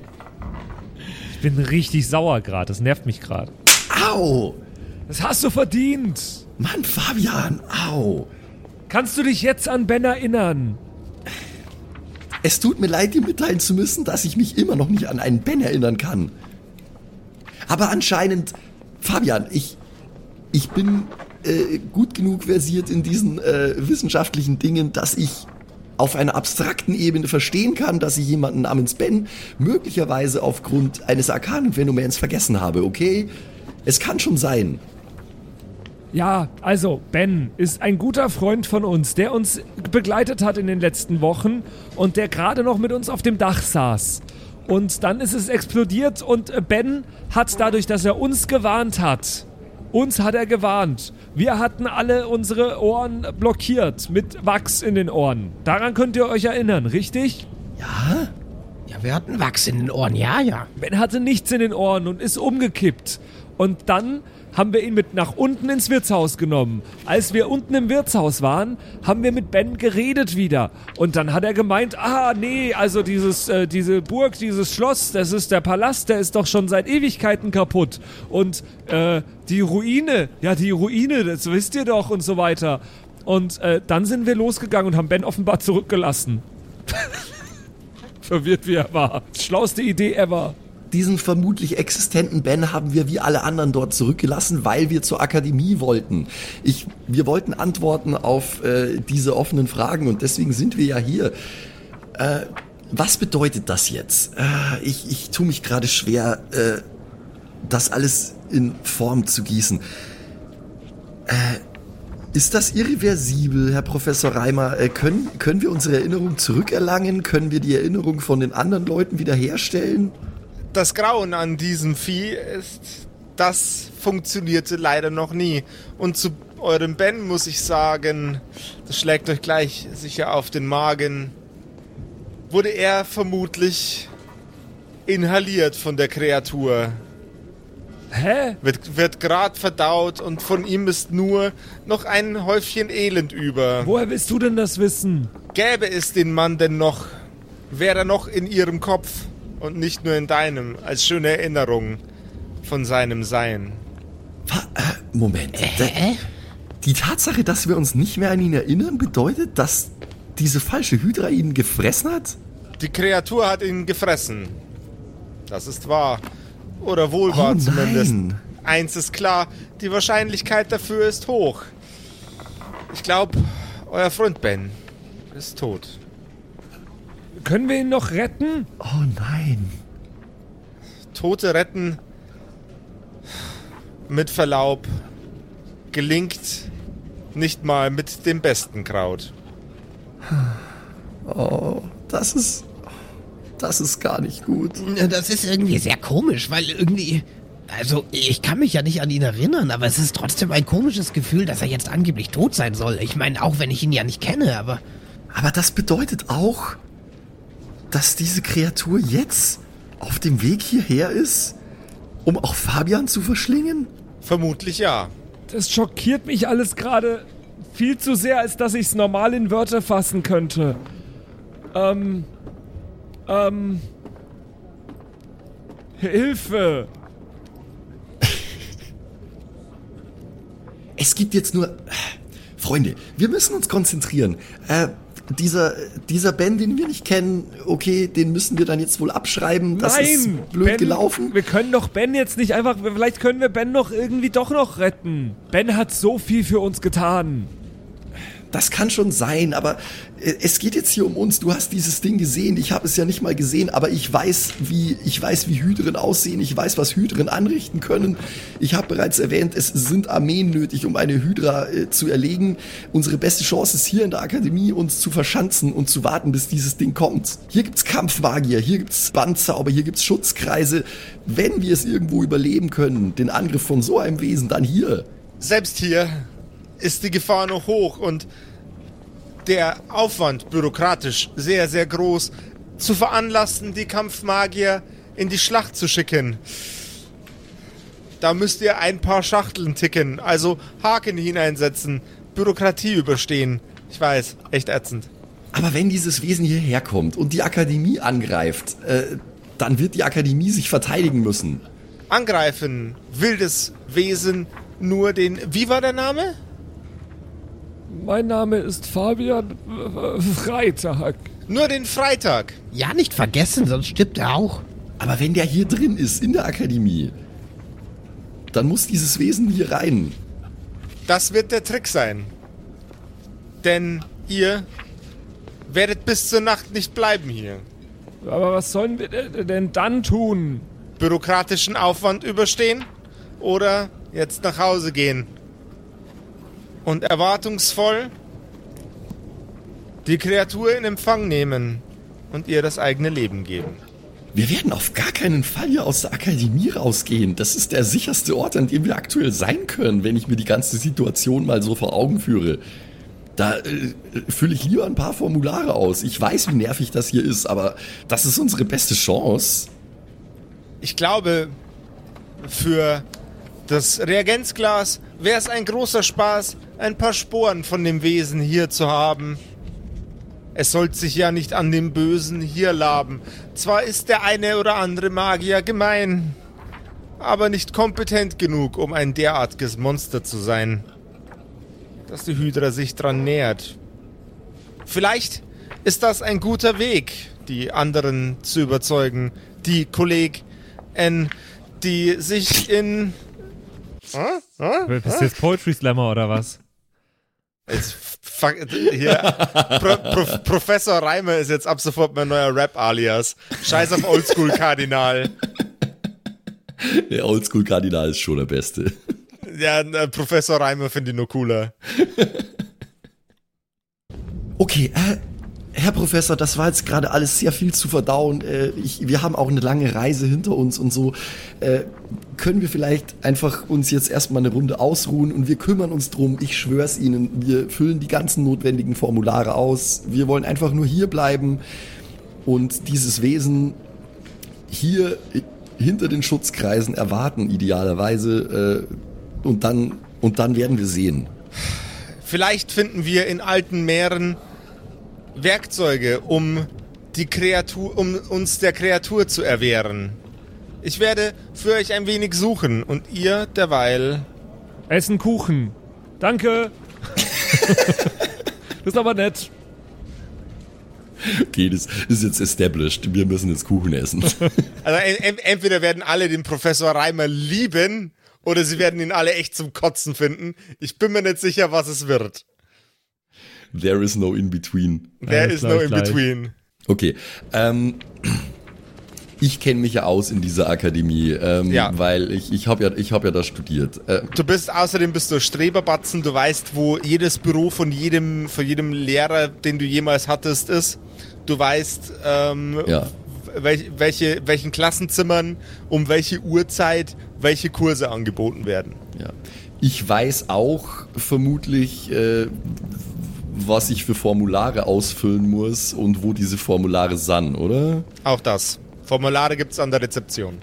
Ich bin richtig sauer gerade, das nervt mich gerade. Au! Das hast du verdient. Mann, Fabian, au! Kannst du dich jetzt an Ben erinnern? Es tut mir leid, dir mitteilen zu müssen, dass ich mich immer noch nicht an einen Ben erinnern kann. Aber anscheinend, Fabian, ich, ich bin äh, gut genug versiert in diesen äh, wissenschaftlichen Dingen, dass ich auf einer abstrakten Ebene verstehen kann, dass ich jemanden namens Ben möglicherweise aufgrund eines arkanen Phänomens vergessen habe, okay? Es kann schon sein. Ja, also Ben ist ein guter Freund von uns, der uns begleitet hat in den letzten Wochen und der gerade noch mit uns auf dem Dach saß. Und dann ist es explodiert und äh, Ben hat dadurch, dass er uns gewarnt hat, uns hat er gewarnt. Wir hatten alle unsere Ohren blockiert mit Wachs in den Ohren. Daran könnt ihr euch erinnern, richtig? Ja? Ja, wir hatten Wachs in den Ohren, ja, ja. Ben hatte nichts in den Ohren und ist umgekippt. Und dann haben wir ihn mit nach unten ins Wirtshaus genommen. Als wir unten im Wirtshaus waren, haben wir mit Ben geredet wieder. Und dann hat er gemeint, ah, nee, also dieses, äh, diese Burg, dieses Schloss, das ist der Palast, der ist doch schon seit Ewigkeiten kaputt. Und äh, die Ruine, ja, die Ruine, das wisst ihr doch und so weiter. Und äh, dann sind wir losgegangen und haben Ben offenbar zurückgelassen. Verwirrt wie er war. Schlauste Idee ever. Diesen vermutlich existenten Ben haben wir wie alle anderen dort zurückgelassen, weil wir zur Akademie wollten. Ich, wir wollten Antworten auf äh, diese offenen Fragen und deswegen sind wir ja hier. Äh, was bedeutet das jetzt? Äh, ich, ich tue mich gerade schwer, äh, das alles in Form zu gießen. Äh, ist das irreversibel, Herr Professor Reimer? Äh, können, können wir unsere Erinnerung zurückerlangen? Können wir die Erinnerung von den anderen Leuten wiederherstellen? Das Grauen an diesem Vieh ist, das funktionierte leider noch nie. Und zu eurem Ben muss ich sagen, das schlägt euch gleich sicher auf den Magen. Wurde er vermutlich inhaliert von der Kreatur. Hä? Wird, wird grad verdaut und von ihm ist nur noch ein Häufchen Elend über. Woher willst du denn das wissen? Gäbe es den Mann denn noch, wäre er noch in ihrem Kopf und nicht nur in deinem, als schöne Erinnerung. von seinem Sein. Äh, Moment. Da- Die Tatsache, dass wir uns nicht mehr an ihn erinnern, bedeutet, dass diese falsche Hydra ihn gefressen hat? Die Kreatur hat ihn gefressen. Das ist wahr. Oder wohl wahr Oh zumindest. nein. Eins ist klar, die Wahrscheinlichkeit dafür ist hoch. Ich glaube, euer Freund Ben ist tot. Können wir ihn noch retten? Oh nein. Tote retten, mit Verlaub, gelingt nicht mal mit dem besten Kraut. Oh, das ist. Das ist gar nicht gut. Das ist irgendwie sehr komisch, weil irgendwie. Also, ich kann mich ja nicht an ihn erinnern, aber es ist trotzdem ein komisches Gefühl, dass er jetzt angeblich tot sein soll. Ich meine, auch wenn ich ihn ja nicht kenne, aber. Aber das bedeutet auch, dass diese Kreatur jetzt auf dem Weg hierher ist, um auch Fabian zu verschlingen? Vermutlich ja. Das schockiert mich alles gerade viel zu sehr, als dass ich es normal in Wörter fassen könnte. Ähm. Ähm. Hilfe! Es gibt jetzt nur. Freunde, wir müssen uns konzentrieren. Äh, dieser, dieser Ben, den wir nicht kennen, okay, den müssen wir dann jetzt wohl abschreiben. Das Nein! ist blöd ben, gelaufen. Wir können doch Ben jetzt nicht einfach. Vielleicht können wir Ben noch irgendwie doch noch retten. Ben hat so viel für uns getan. Das kann schon sein, aber äh, es geht jetzt hier um uns. Du hast dieses Ding gesehen. Ich habe es ja nicht mal gesehen, aber ich weiß, wie ich weiß, wie Hydren aussehen. Ich weiß, was Hydren anrichten können. Ich habe bereits erwähnt, es sind Armeen nötig, um eine Hydra äh, zu erlegen. Unsere beste Chance ist hier in der Akademie, uns zu verschanzen und zu warten, bis dieses Ding kommt. Hier gibt's Kampfmagier, hier gibt's Bandzauber, hier gibt's Schutzkreise. Wenn wir es irgendwo überleben können, den Angriff von so einem Wesen, dann hier. Selbst hier ist die Gefahr noch hoch und der Aufwand bürokratisch sehr, sehr groß, zu veranlassen, die Kampfmagier in die Schlacht zu schicken. Da müsst ihr ein paar Schachteln ticken, also Haken hineinsetzen, Bürokratie überstehen. Ich weiß, echt ätzend. Aber wenn dieses Wesen hierher kommt und die Akademie angreift, äh, dann wird die Akademie sich verteidigen müssen. Angreifen, wildes Wesen, nur den. Wie war der Name? Mein Name ist Fabian äh, Freitag. Nur den Freitag. Ja, nicht vergessen, sonst stirbt er auch. Aber wenn der hier drin ist, in der Akademie, dann muss dieses Wesen hier rein. Das wird der Trick sein. Denn ihr werdet bis zur Nacht nicht bleiben hier. Aber was sollen wir de- denn dann tun? Bürokratischen Aufwand überstehen oder jetzt nach Hause gehen. Und erwartungsvoll die Kreatur in Empfang nehmen und ihr das eigene Leben geben. Wir werden auf gar keinen Fall hier aus der Akademie rausgehen. Das ist der sicherste Ort, an dem wir aktuell sein können, wenn ich mir die ganze Situation mal so vor Augen führe. Da äh, fülle ich lieber ein paar Formulare aus. Ich weiß, wie nervig das hier ist, aber das ist unsere beste Chance. Ich glaube, für das Reagenzglas wäre es ein großer Spaß, ein paar Sporen von dem Wesen hier zu haben. Es sollte sich ja nicht an dem Bösen hier laben. Zwar ist der eine oder andere Magier gemein, aber nicht kompetent genug, um ein derartiges Monster zu sein, dass die Hydra sich dran nähert. Vielleicht ist das ein guter Weg, die anderen zu überzeugen, die Kollegin, die sich in... Hä? Hä? Bist du jetzt Poetry Slammer oder was? Jetzt fuck, hier, Pro, Pro, Professor Reimer ist jetzt ab sofort mein neuer Rap-Alias. Scheiß auf Oldschool-Kardinal. Der Oldschool-Kardinal ist schon der Beste. Ja, äh, Professor Reimer finde ich nur cooler. Okay, äh, Herr Professor, das war jetzt gerade alles sehr viel zu verdauen. Äh, ich, wir haben auch eine lange Reise hinter uns und so. Äh, können wir vielleicht einfach uns jetzt erstmal eine Runde ausruhen und wir kümmern uns drum. Ich schwör's Ihnen, wir füllen die ganzen notwendigen Formulare aus. Wir wollen einfach nur hier bleiben und dieses Wesen hier hinter den Schutzkreisen erwarten, idealerweise. Äh, und, dann, und dann werden wir sehen. Vielleicht finden wir in alten Meeren Werkzeuge, um die Kreatur, um uns der Kreatur zu erwehren. Ich werde für euch ein wenig suchen und ihr derweil. Essen Kuchen. Danke. das ist aber nett. Okay, das ist jetzt established. Wir müssen jetzt Kuchen essen. Also en en entweder werden alle den Professor Reimer lieben oder sie werden ihn alle echt zum Kotzen finden. Ich bin mir nicht sicher, was es wird. There is no in between. There Alles is no in gleich. between. Okay. Ähm, ich kenne mich ja aus in dieser Akademie, ähm, Ja. weil ich, ich habe ja, ich hab ja da studiert. Äh, Du bist außerdem bist du Streberbatzen, du weißt, wo jedes Büro von jedem, von jedem Lehrer, den du jemals hattest, ist. Du weißt, ähm, Ja. welch, welche, welchen Klassenzimmern um welche Uhrzeit welche Kurse angeboten werden. ja. Ich weiß auch vermutlich, äh, was ich für Formulare ausfüllen muss und wo diese Formulare sind, oder? Auch das. Formulare gibt's an der Rezeption.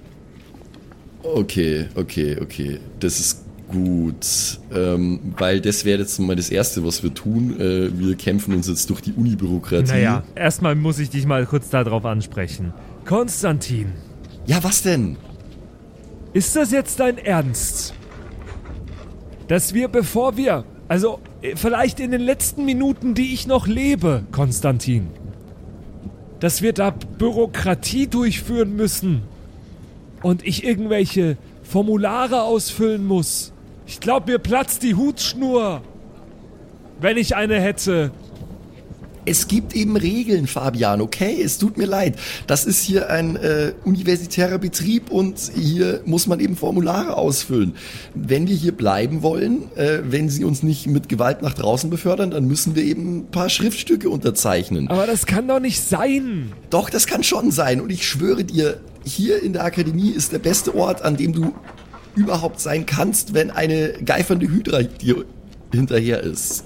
Okay, okay, okay. Das ist gut. Ähm, weil das wäre jetzt mal das Erste, was wir tun. Äh, wir kämpfen uns jetzt durch die Uni-Bürokratie. Naja, erstmal muss ich dich mal kurz darauf ansprechen. Konstantin, Ja, was denn? ist das jetzt dein Ernst? Dass wir, bevor wir, also vielleicht in den letzten Minuten, die ich noch lebe, Konstantin, dass wir da Bürokratie durchführen müssen und ich irgendwelche Formulare ausfüllen muss. Ich glaube, mir platzt die Hutschnur, wenn ich eine hätte. Es gibt eben Regeln, Fabian, okay? Es tut mir leid. Das ist hier ein äh, universitärer Betrieb und hier muss man eben Formulare ausfüllen. Wenn wir hier bleiben wollen, äh, wenn sie uns nicht mit Gewalt nach draußen befördern, dann müssen wir eben ein paar Schriftstücke unterzeichnen. Aber das kann doch nicht sein. Doch, das kann schon sein. Und ich schwöre dir, hier in der Akademie ist der beste Ort, an dem du überhaupt sein kannst, wenn eine geifernde Hydra dir hinterher ist.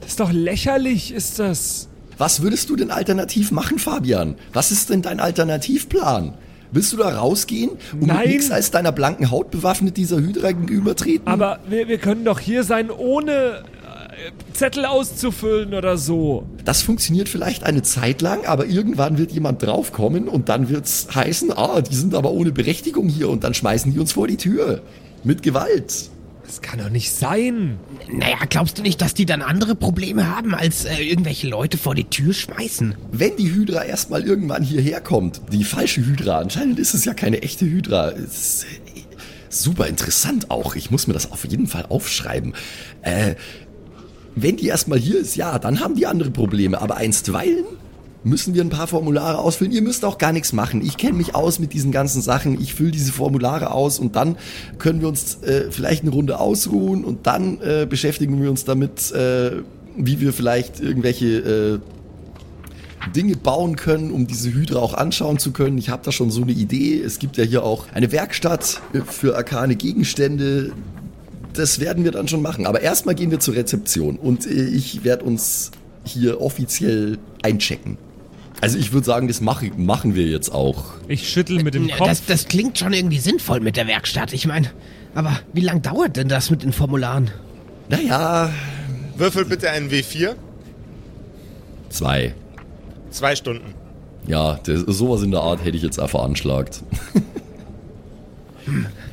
Das ist doch lächerlich, ist das. Was würdest du denn alternativ machen, Fabian? Was ist denn dein Alternativplan? Willst du da rausgehen und Nein. mit nichts als deiner blanken Haut bewaffnet dieser Hydra gegenübertreten? Aber wir, wir können doch hier sein, ohne äh, Zettel auszufüllen oder so. das funktioniert vielleicht eine Zeit lang, aber irgendwann wird jemand draufkommen und dann wird's heißen, ah, die sind aber ohne Berechtigung hier und dann schmeißen die uns vor die Tür. Mit Gewalt. Das kann doch nicht sein. Naja, glaubst du nicht, dass die dann andere Probleme haben, als äh, irgendwelche Leute vor die Tür schmeißen? Wenn die Hydra erstmal irgendwann hierher kommt, die falsche Hydra, anscheinend ist es ja keine echte Hydra. Es ist äh, super interessant auch. Ich muss mir das auf jeden Fall aufschreiben. Äh, wenn die erstmal hier ist, ja, dann haben die andere Probleme. Aber einstweilen müssen wir ein paar Formulare ausfüllen. Ihr müsst auch gar nichts machen. Ich kenne mich aus mit diesen ganzen Sachen. Ich fülle diese Formulare aus und dann können wir uns äh, vielleicht eine Runde ausruhen und dann äh, beschäftigen wir uns damit, äh, wie wir vielleicht irgendwelche äh, Dinge bauen können, um diese Hydra auch anschauen zu können. Ich habe da schon so eine Idee. Es gibt ja hier auch eine Werkstatt äh, für arkane Gegenstände. Das werden wir dann schon machen. Aber erstmal gehen wir zur Rezeption und äh, ich werde uns hier offiziell einchecken. Also ich würde sagen, das mach, machen wir jetzt auch. Ich schüttel mit dem Ja, Kopf. Das, das klingt schon irgendwie sinnvoll mit der Werkstatt. Ich meine, aber wie lang dauert denn das mit den Formularen? Naja, Würfel bitte einen W4. Zwei. Zwei Stunden. Ja, das, sowas in der Art hätte ich jetzt auch veranschlagt.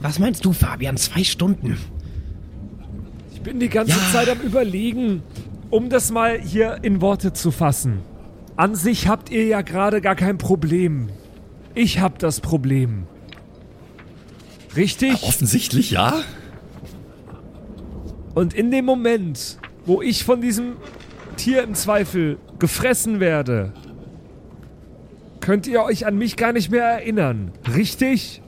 Was meinst du, Fabian? Zwei Stunden? Ich bin die ganze Ja. Zeit am Überlegen, um das mal hier in Worte zu fassen. An sich habt ihr ja gerade gar kein Problem. Ich hab das Problem. Richtig? offensichtlich ja. Und in dem Moment, wo ich von diesem Tier im Zweifel gefressen werde, könnt ihr euch an mich gar nicht mehr erinnern. Richtig?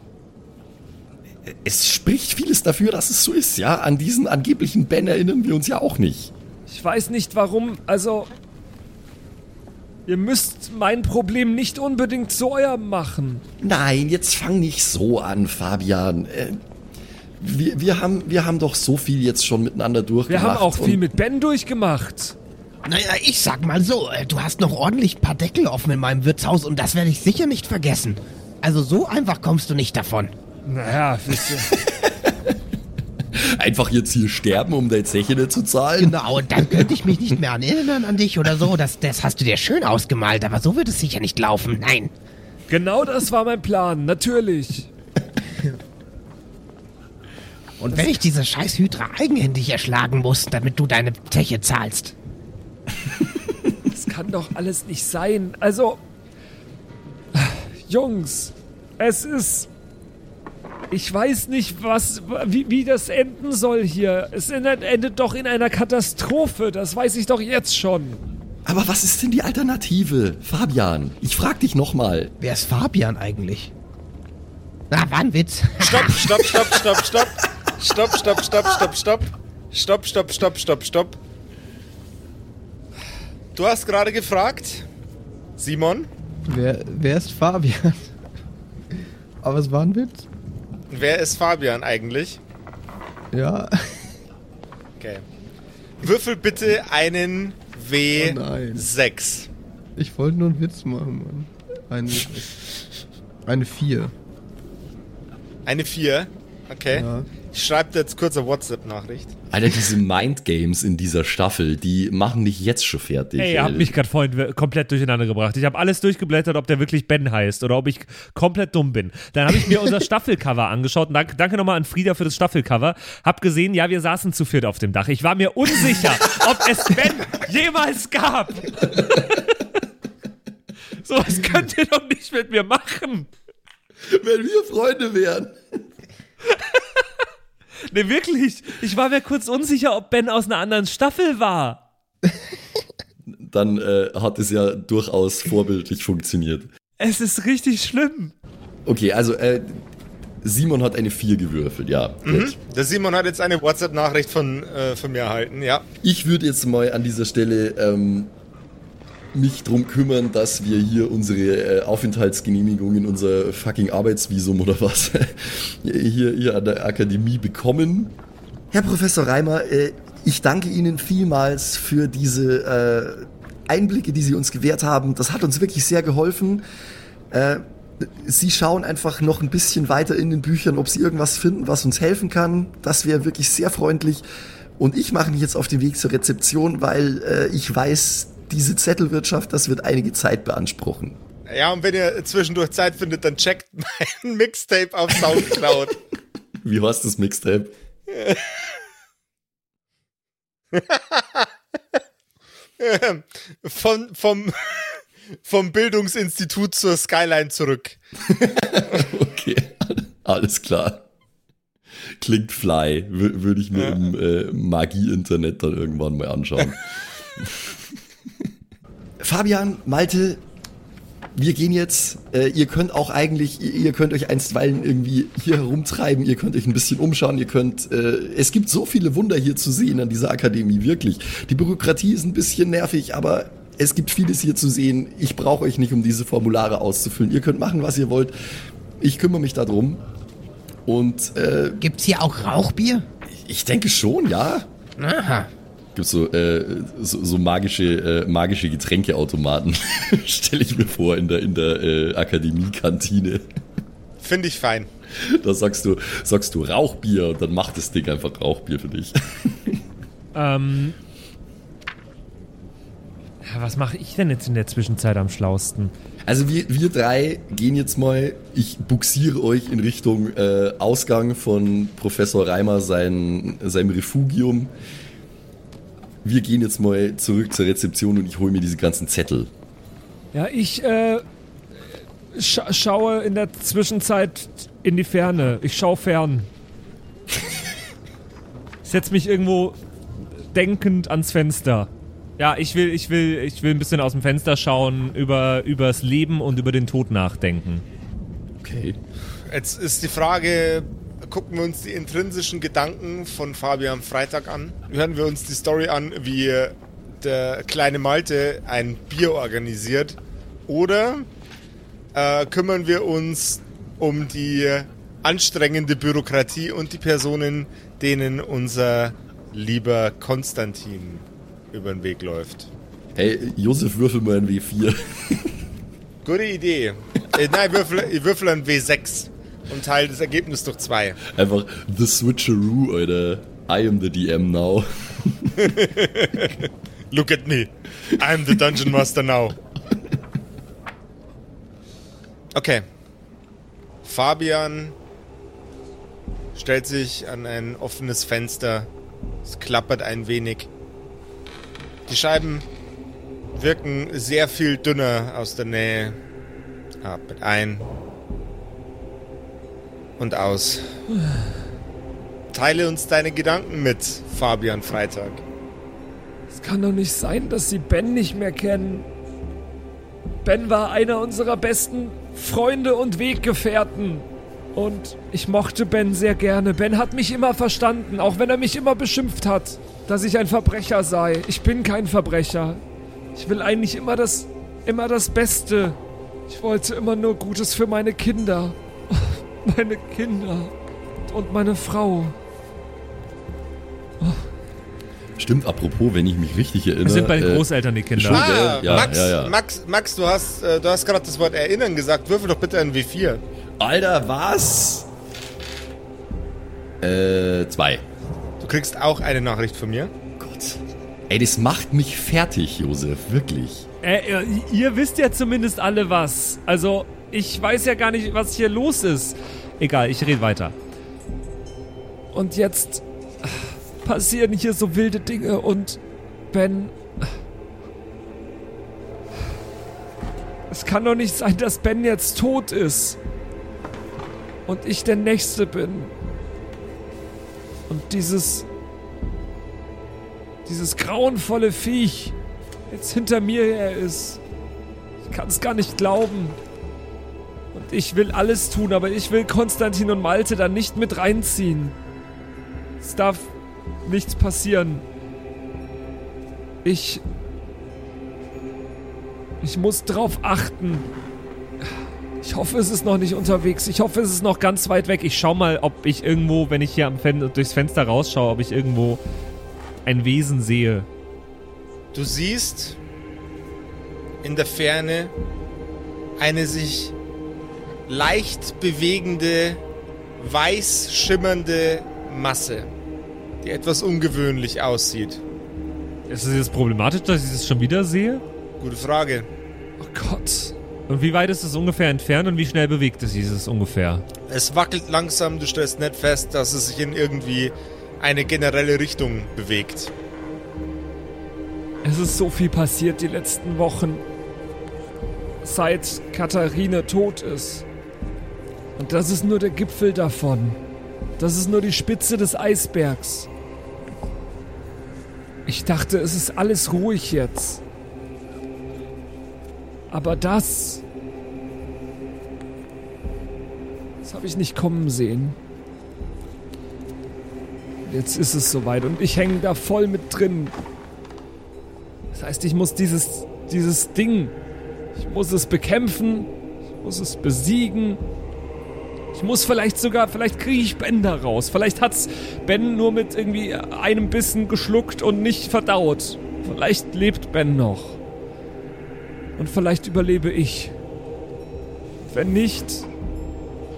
Es spricht vieles dafür, dass es so ist, ja. An diesen angeblichen Ben erinnern wir uns ja auch nicht. Ich weiß nicht warum, also. Ihr müsst mein Problem nicht unbedingt zu eurem machen. Nein, jetzt fang nicht so an, Fabian. Äh, wir, wir, haben, wir haben doch so viel jetzt schon miteinander Wir durchgemacht. haben auch viel mit Ben durchgemacht. Naja, ich sag mal so, äh, du hast noch ordentlich ein paar Deckel offen in meinem Wirtshaus und das werde ich sicher nicht vergessen. Also so einfach kommst du nicht davon. Naja, wisst ihr. Einfach jetzt hier sterben, um dein Zeche nicht zu zahlen. Genau, und dann könnte ich mich nicht mehr an erinnern an dich oder so. Das, das hast du dir schön ausgemalt, aber so wird es sicher nicht laufen. Nein. genau das war mein Plan, natürlich. Und wenn ich diese scheiß Hydra eigenhändig erschlagen muss, damit du deine Zeche zahlst. Das kann doch alles nicht sein. Also, Jungs, es ist. Ich weiß nicht, was, wie, wie das enden soll hier. Es endet, endet doch in einer Katastrophe. Das weiß ich doch jetzt schon. Aber was ist denn die Alternative? Fabian, ich frag dich nochmal. Wer ist Fabian eigentlich? Na, war ein Witz. Stopp, stopp, stopp, stopp, stopp. Stopp, stopp, stopp, stopp, stopp. Stopp, stopp, stopp, stopp, stopp. Du hast gerade gefragt, Simon, Wer, wer ist Fabian? Aber es war ein Witz. Wer ist Fabian eigentlich? Ja. Okay. Würfel bitte einen Oh nein. W6. Ich wollte nur einen Witz machen, Mann. Eine, eine 4. Eine 4. Okay. Ja. Ich schreibe dir jetzt kurz eine WhatsApp-Nachricht. Alter, diese Mindgames in dieser Staffel, die machen dich jetzt schon fertig. Ey, ihr habt mich gerade vorhin komplett durcheinander gebracht. Ich habe alles durchgeblättert, ob der wirklich Ben heißt oder ob ich komplett dumm bin. Dann habe ich mir unser Staffelcover angeschaut. Und danke, danke nochmal an Frieda für das Staffelcover. Hab gesehen, ja, wir saßen zu viert auf dem Dach. Ich war mir unsicher, ob es Ben jemals gab. so was könnt ihr doch nicht mit mir machen. Wenn wir Freunde wären. Nee, wirklich. Ich war mir kurz unsicher, ob Ben aus einer anderen Staffel war. Dann äh, hat es ja durchaus vorbildlich funktioniert. Es ist richtig schlimm. Okay, also äh, Simon hat eine 4 gewürfelt, ja. Gut. Der Simon hat jetzt eine WhatsApp-Nachricht von, äh, von mir erhalten, ja. Ich würde jetzt mal an dieser Stelle ähm, mich drum kümmern, dass wir hier unsere äh, Aufenthaltsgenehmigung unser fucking Arbeitsvisum oder was hier, hier an der Akademie bekommen. Herr Professor Reimer, äh, ich danke Ihnen vielmals für diese äh, Einblicke, die Sie uns gewährt haben. Das hat uns wirklich sehr geholfen. Sie schauen einfach noch ein bisschen weiter in den Büchern, ob Sie irgendwas finden, was uns helfen kann. Das wäre wirklich sehr freundlich. Und ich mache mich jetzt auf den Weg zur Rezeption, weil ich weiß, diese Zettelwirtschaft, das wird einige Zeit beanspruchen. Ja, und wenn ihr zwischendurch Zeit findet, dann checkt mein Mixtape auf Soundcloud. Wie heißt das Mixtape? Von, vom, vom Bildungsinstitut zur Skyline zurück. Okay, alles klar. Klingt fly. Wür- Würde ich mir im äh, Magie-Internet dann irgendwann mal anschauen. Fabian, Malte, wir gehen jetzt. Äh, ihr könnt auch eigentlich, ihr, ihr könnt euch einstweilen irgendwie hier herumtreiben, ihr könnt euch ein bisschen umschauen, ihr könnt. Äh, es gibt so viele Wunder hier zu sehen an dieser Akademie, wirklich. Die Bürokratie ist ein bisschen nervig, aber es gibt vieles hier zu sehen. Ich brauche euch nicht, um diese Formulare auszufüllen. Ihr könnt machen, was ihr wollt. Ich kümmere mich darum. Und äh, Gibt's hier auch Rauchbier? ich denke schon, ja. Aha. Gibt so, äh, so, so magische, äh, magische Getränkeautomaten, stelle ich mir vor, in der, in der äh, Akademiekantine. Finde ich fein. Da sagst du, sagst du Rauchbier und dann macht das Ding einfach Rauchbier für dich. Ähm. Ja, was mache ich denn jetzt in der Zwischenzeit am schlausten? Also wir, wir drei gehen jetzt mal, ich buxiere euch in Richtung äh, Ausgang von Professor Reimer sein, seinem Refugium. Wir gehen jetzt mal zurück zur Rezeption und ich hole mir diese ganzen Zettel. Ja, ich äh, scha schaue in der Zwischenzeit in die Ferne. Ich schaue fern. Ich setz mich irgendwo denkend ans Fenster. Ja, ich will, ich will, ich will ein bisschen aus dem Fenster schauen, über übers Leben und über den Tod nachdenken. Okay. Jetzt ist die Frage, gucken wir uns die intrinsischen Gedanken von Fabian Freitag an? Hören wir uns die Story an, wie der kleine Malte ein Bier organisiert? Oder äh, kümmern wir uns um die anstrengende Bürokratie und die Personen, denen unser lieber Konstantin über den Weg läuft? Hey, Josef, würfel mal ein W4. Gute Idee. äh, nein, ich würfel, ich würfel ein W6 und teile das Ergebnis durch zwei. Einfach The Switcheroo, Alter. I am the DM now. Look at me. I'm the Dungeon Master now. Okay. Fabian stellt sich an ein offenes Fenster. Es klappert ein wenig. Die Scheiben wirken sehr viel dünner aus der Nähe. Atmet ein und aus. Teile uns deine Gedanken mit, Fabian Freitag. Es kann doch nicht sein, dass Sie Ben nicht mehr kennen. Ben war einer unserer besten Freunde und Weggefährten. Und ich mochte Ben sehr gerne. Ben hat mich immer verstanden, auch wenn er mich immer beschimpft hat, dass ich ein Verbrecher sei. Ich bin kein Verbrecher. Ich will eigentlich immer das, immer das Beste. Ich wollte immer nur Gutes für meine Kinder. Meine Kinder. Und meine Frau. Stimmt, apropos, wenn ich mich richtig erinnere. Das sind bei den äh, Großeltern die Kinder. Ah? Ja, Max, ja, ja. Max, Max, du hast, äh, du hast gerade das Wort erinnern gesagt. Würfel doch bitte ein W4. Alter, was? Äh, zwei. Du kriegst auch eine Nachricht von mir. Gott. Ey, das macht mich fertig, Josef, wirklich. Äh, ihr- ihr wisst ja zumindest alle was. Also, ich weiß ja gar nicht, was hier los ist. Egal, ich rede weiter. Und jetzt äh, passieren hier so wilde Dinge und Ben. äh, Es kann doch nicht sein, dass Ben jetzt tot ist. Und ich der Nächste bin. Und dieses. Dieses grauenvolle Viech jetzt hinter mir her ist. Ich kann es gar nicht glauben. Ich will alles tun, aber ich will Konstantin und Malte dann nicht mit reinziehen. Es darf nichts passieren. Ich. Ich muss drauf achten. Ich hoffe, es ist noch nicht unterwegs. Ich hoffe, es ist noch ganz weit weg. Ich schau mal, ob ich irgendwo, wenn ich hier am Fen durchs Fenster rausschaue, ob ich irgendwo ein Wesen sehe. Du siehst in der Ferne eine sich leicht bewegende, weiß schimmernde Masse, die etwas ungewöhnlich aussieht. Ist es jetzt problematisch, dass ich das schon wieder sehe? Gute Frage. Oh Gott. Und wie weit ist es ungefähr entfernt und wie schnell bewegt es sich es ungefähr? Es wackelt langsam, du stellst nicht fest, dass es sich in irgendwie eine generelle Richtung bewegt. Es ist so viel passiert die letzten Wochen. Seit Katharine tot ist. Und das ist nur der Gipfel davon. Das ist nur die Spitze des Eisbergs. Ich dachte, es ist alles ruhig jetzt. Aber das. Das habe ich nicht kommen sehen. Jetzt ist es soweit und ich hänge da voll mit drin. Das heißt, ich muss dieses, dieses Ding, ich muss es bekämpfen, ich muss es besiegen. Ich muss vielleicht sogar, vielleicht kriege ich Ben da raus. Vielleicht hat's Ben nur mit irgendwie einem Bissen geschluckt und nicht verdaut. Vielleicht lebt Ben noch. Und vielleicht überlebe ich. Wenn nicht,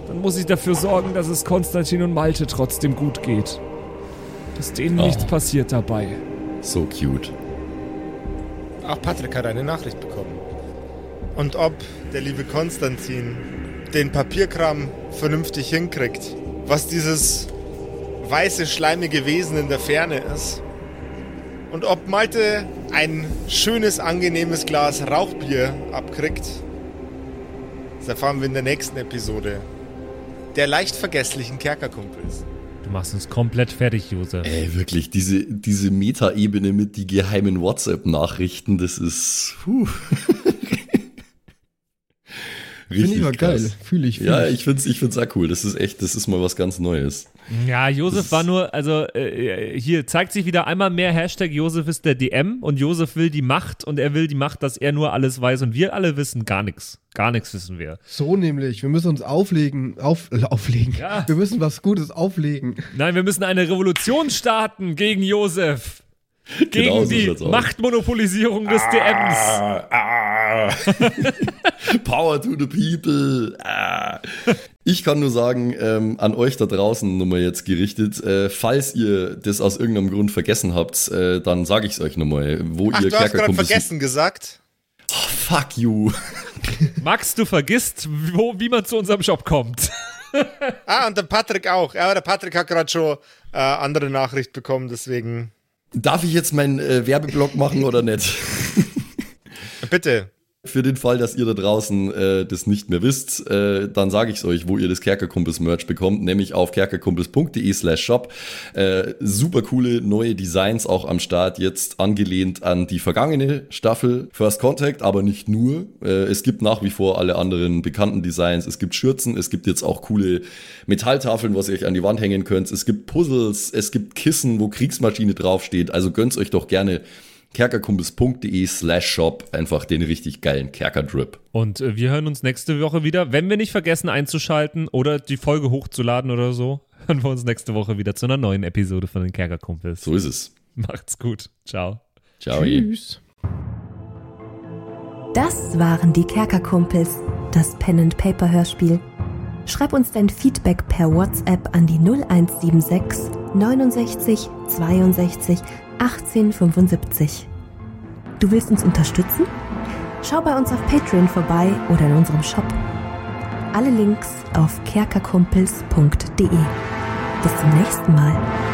dann muss ich dafür sorgen, dass es Konstantin und Malte trotzdem gut geht. Dass denen Oh. nichts passiert dabei. So cute. Auch Patrick hat eine Nachricht bekommen. Und ob der liebe Konstantin den Papierkram vernünftig hinkriegt, was dieses weiße, schleimige Wesen in der Ferne ist. Und ob Malte ein schönes, angenehmes Glas Rauchbier abkriegt, das erfahren wir in der nächsten Episode der leicht vergesslichen Kerkerkumpels. Du machst uns komplett fertig, Josef. Ey, wirklich, diese, diese Meta-Ebene mit die geheimen WhatsApp-Nachrichten, das ist. Puh. Finde ich aber geil. Fühle ich. Fühl Ja, ich. ich find's, ich find's auch cool. Das ist echt, das ist mal was ganz Neues. Ja, Josef Das- war nur, also äh, hier zeigt sich wieder einmal mehr Hashtag Josef ist der DM und Josef will die Macht und er will die Macht, dass er nur alles weiß und wir alle wissen gar nichts. Gar nichts wissen wir. So nämlich. Wir müssen uns auflegen. Auf, äh, auflegen. Ja. Wir müssen was Gutes auflegen. Nein, wir müssen eine Revolution starten gegen Josef. Gegen Genau so die. Machtmonopolisierung des DMs. Ah, Power to the people. Ah. Ich kann nur sagen, ähm, an euch da draußen nochmal jetzt gerichtet, äh, falls ihr das aus irgendeinem Grund vergessen habt, äh, dann sage ich es euch nochmal, wo Ach, ihr du hast gerade vergessen gesagt. Oh, fuck you. Max, du vergisst, wo, wie man zu unserem Shop kommt. ah, und der Patrick auch. Ja, aber der Patrick hat gerade schon äh, andere Nachricht bekommen, deswegen. Darf ich jetzt meinen äh, Werbeblock machen oder nicht? Bitte. Für den Fall, dass ihr da draußen äh, das nicht mehr wisst, äh, dann sage ich es euch, wo ihr das Kerkerkumpels-Merch bekommt, nämlich auf kerkerkumpels.de slash shop. Äh, super coole neue Designs auch am Start, jetzt angelehnt an die vergangene Staffel First Contact, aber nicht nur. Äh, es gibt nach wie vor alle anderen bekannten Designs. Es gibt Schürzen, es gibt jetzt auch coole Metalltafeln, was ihr euch an die Wand hängen könnt. Es gibt Puzzles, es gibt Kissen, wo Kriegsmaschine draufsteht. Also gönnt's euch doch gerne kerkerkumpels.de slash shop einfach den richtig geilen Kerkerdrip. Und äh, wir hören uns nächste Woche wieder. Wenn wir nicht vergessen einzuschalten oder die Folge hochzuladen oder so, hören wir uns nächste Woche wieder zu einer neuen Episode von den Kerkerkumpels. So ist es. Macht's gut. Ciao. Ciao. Tschüss. Das waren die Kerkerkumpels, das Pen and Paper Hörspiel. Schreib uns dein Feedback per WhatsApp an die 0176 69 62 1875. Du willst uns unterstützen? Schau bei uns auf Patreon vorbei oder in unserem Shop. Alle Links auf kerkerkumpels.de. Bis zum nächsten Mal.